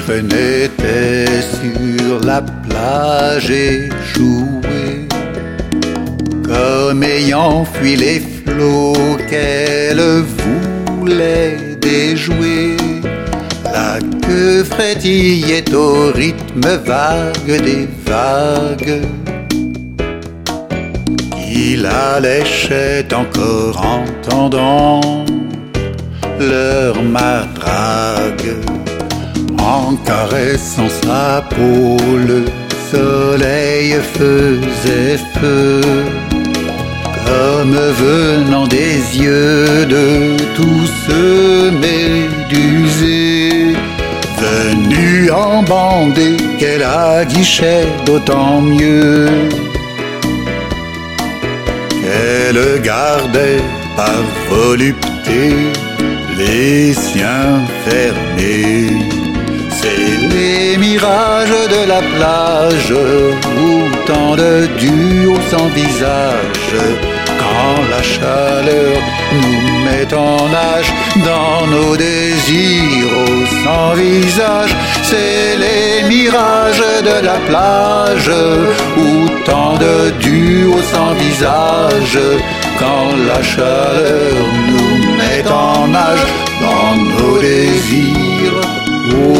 Sirène sur la plage échouée, comme ayant fui les flots qu'elle voulait déjouer. La queue frétillait au rythme vague des vagues. Il alléchait encore entendant leur matraque. En caressant sa peau, le soleil faisait feu, comme venant des yeux de tous ceux médusés, venus en bande et qu'elle aguichait d'autant mieux qu'elle gardait par volupté les siens fermés. C'est les mirages de la plage où tant de duos sans visage, quand la chaleur nous met en nage dans nos désirs sans visage. C'est les mirages de la plage où tant de duos sans visage, quand la chaleur nous met en nage dans nos désirs au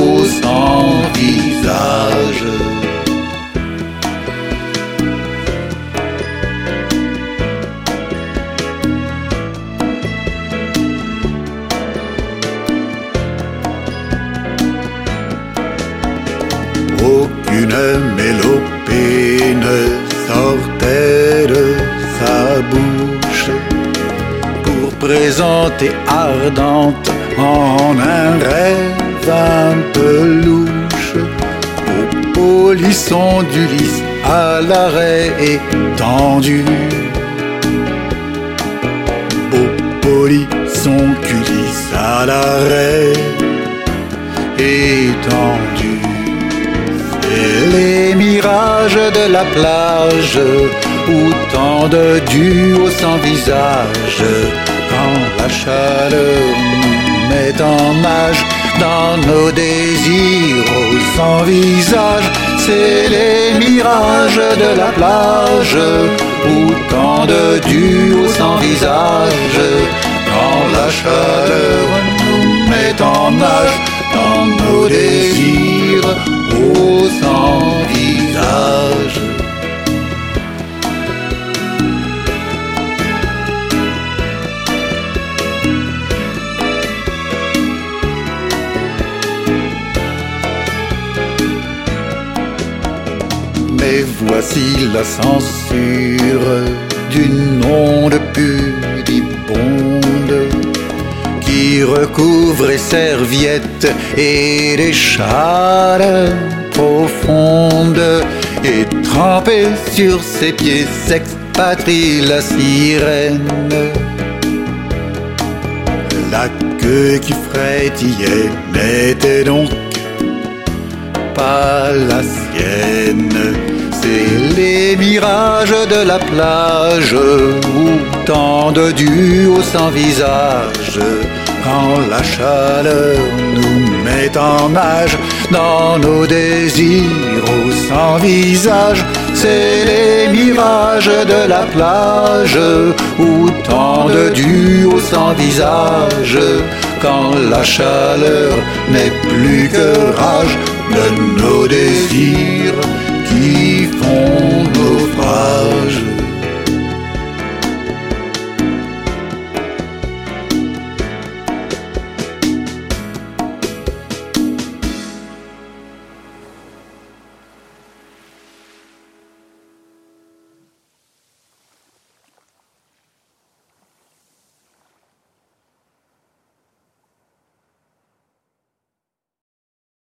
mélopée ne sortait de sa bouche pour présenter ardente en un rêve un peu louche au polisson du lys à l'arrêt étendu. De la plage où tant de duos sans visage, quand la chaleur nous met en nage dans nos désirs sans visage, c'est les mirages de la plage où tant de duos sans visage, quand la chaleur nous met en nage dans nos désirs Mais voici la censure d'une onde pudibonde qui recouvre les serviettes et les châles profondes et trempée sur ses pieds s'expatrie la sirène. La queue qui frétillait donc pas la sienne. C'est les mirages de la plage où tant de duos sans visage, quand la chaleur nous met en nage dans nos désirs sans visage. C'est les mirages de la plage où tant de duos sans visage, quand la chaleur n'est plus que rage de nos désirs